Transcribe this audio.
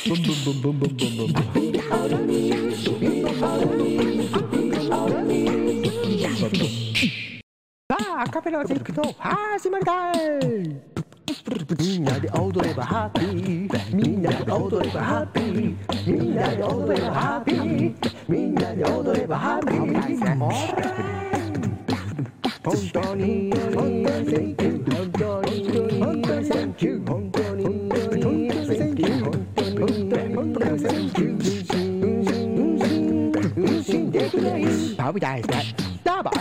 さあカフェのジェイクと始まりだいみんなで踊ればハッピー。みんなで踊ればハッピー。みんなで踊ればハッピー。みんなで踊ればハッピー本当に本当に本当に。本当に本当に。当に本当に Thank you 運針できないパブ大好きどうもお